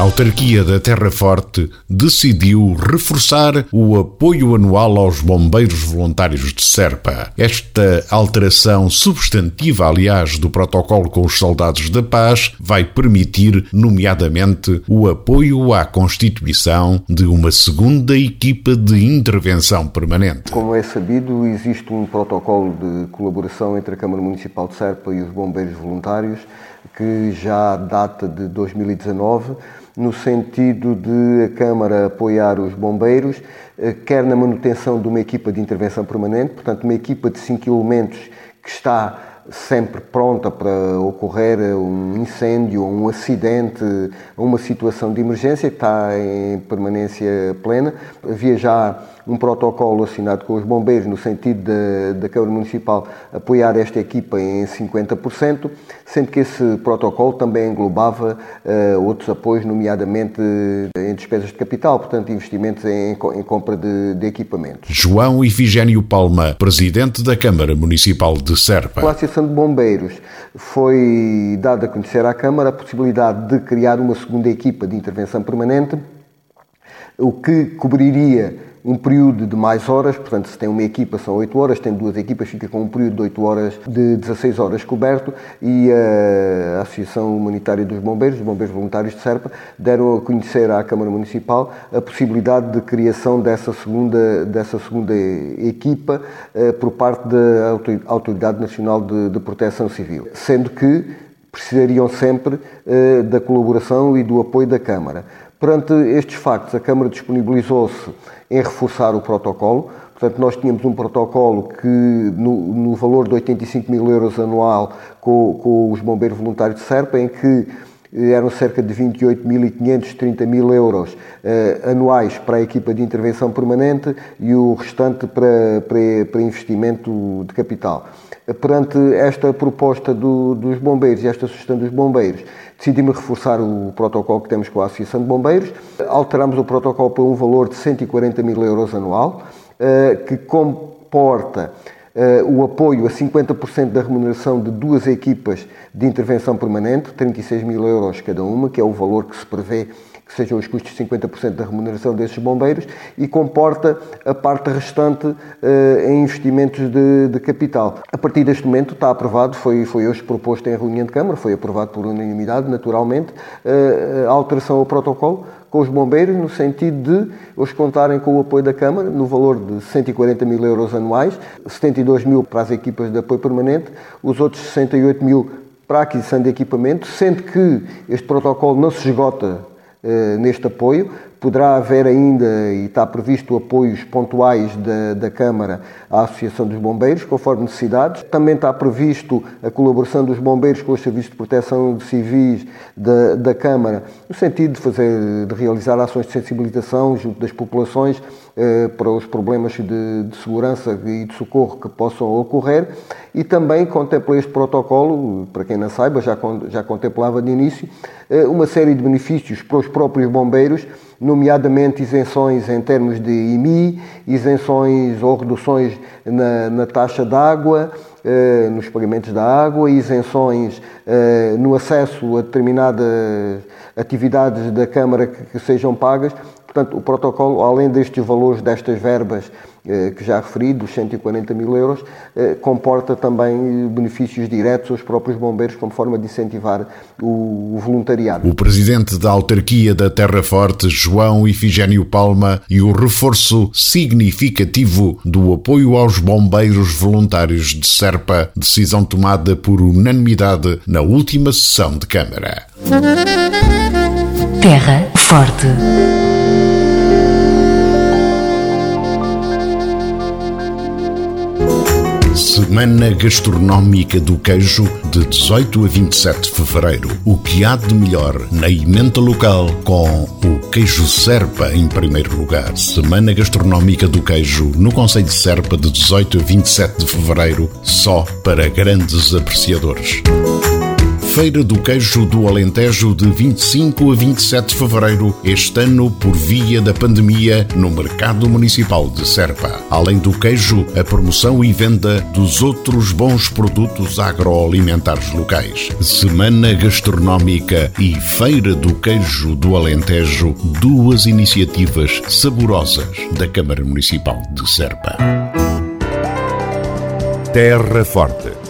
A autarquia da Terra Forte decidiu reforçar o apoio anual aos bombeiros voluntários de Serpa. Esta alteração substantiva, aliás, do protocolo com os soldados da paz, vai permitir, nomeadamente, o apoio à constituição de uma segunda equipa de intervenção permanente. Como é sabido, existe um protocolo de colaboração entre a Câmara Municipal de Serpa e os bombeiros voluntários que já data de 2019 no sentido de a Câmara apoiar os bombeiros, eh, quer na manutenção de uma equipa de intervenção permanente, portanto, uma equipa de cinco elementos que está sempre pronta para ocorrer um incêndio, um acidente, uma situação de emergência que está em permanência plena. Havia já um protocolo assinado com os bombeiros no sentido da, Câmara Municipal apoiar esta equipa em 50%, sendo que esse protocolo também englobava uh, outros apoios, nomeadamente em despesas de capital, portanto investimentos em, em compra de, de, equipamentos. João Ifigênio Palma, Presidente da Câmara Municipal de Serpa. Associação de Bombeiros foi dada a conhecer à Câmara a possibilidade de criar uma segunda equipa de intervenção permanente, o que cobriria um período de mais horas, portanto, se tem uma equipa são 8 horas, tem duas equipas, fica com um período de 8 horas, de 16 horas coberto, e a Associação Humanitária dos Bombeiros, os Bombeiros Voluntários de Serpa, deram a conhecer à Câmara Municipal a possibilidade de criação dessa segunda, dessa segunda equipa eh, por parte da Autoridade Nacional de, de Proteção Civil, sendo que precisariam sempre eh, da colaboração e do apoio da Câmara. Perante estes factos, a Câmara disponibilizou-se em reforçar o protocolo. Portanto, nós tínhamos um protocolo que, no, no valor de 85 mil euros anual com, com, os bombeiros voluntários de Serpa, em que eram cerca de 28.500, 30 mil euros eh, anuais para a equipa de intervenção permanente e o restante para, para, para investimento de capital. Perante esta proposta do, dos bombeiros e esta sugestão dos bombeiros, decidimos reforçar o protocolo que temos com a Associação de Bombeiros. Alteramos o protocolo para um valor de 140 mil euros anual, eh, que comporta eh, o apoio a 50% da remuneração de duas equipas de intervenção permanente, 36 mil euros cada uma, que é o valor que se prevê que sejam os custos de 50% da remuneração desses bombeiros, e comporta a parte restante uh, em investimentos de, de, capital. A partir deste momento está aprovado, foi, foi hoje proposto em reunião de Câmara, foi aprovado por unanimidade, naturalmente, uh, a alteração ao protocolo com os bombeiros, no sentido de eles contarem com o apoio da Câmara, no valor de 140 mil euros anuais, 72 mil para as equipas de apoio permanente, os outros 68 mil para a aquisição de equipamento, sendo que este protocolo não se esgota eh, neste apoio. Poderá haver ainda, e está previsto, apoios pontuais da, da Câmara à Associação dos Bombeiros, conforme necessidades. Também está previsto a colaboração dos bombeiros com os serviços de proteção de civis da, da Câmara, no sentido de, fazer, de realizar ações de sensibilização junto das populações eh, para os problemas de, de, segurança e de socorro que possam ocorrer e também contempla este protocolo, para quem não saiba, já, já contemplava de início, eh, uma série de benefícios para os próprios bombeiros, nomeadamente isenções em termos de IMI, isenções ou reduções na, na taxa d'água, eh, nos pagamentos da água, isenções no acesso a determinadas atividades da Câmara que, que sejam pagas. Portanto, o protocolo, além destes valores, destas verbas eh, que já referi, dos 140 mil euros, eh, comporta também benefícios diretos aos próprios bombeiros como forma de incentivar o, voluntariado. O presidente da autarquia da Terra Forte, João Ifigênio Palma, e o reforço significativo do apoio aos bombeiros voluntários de Serpa, decisão tomada por unanimidade na última sessão de Câmara. Terra Forte. Semana Gastronómica do Queijo de 18 a 27 de fevereiro. O que há de melhor na emenda local com o queijo Serpa em primeiro lugar. Semana Gastronómica do Queijo no Conselho de Serpa de 18 a 27 de fevereiro, só para grandes apreciadores. Feira do Queijo do Alentejo de 25 a 27 de fevereiro, este ano por via da pandemia, no Mercado Municipal de Serpa. Além do queijo, a promoção e venda dos outros bons produtos agroalimentares locais. Semana Gastronómica e Feira do Queijo do Alentejo, duas iniciativas saborosas da Câmara Municipal de Serpa. Terra Forte.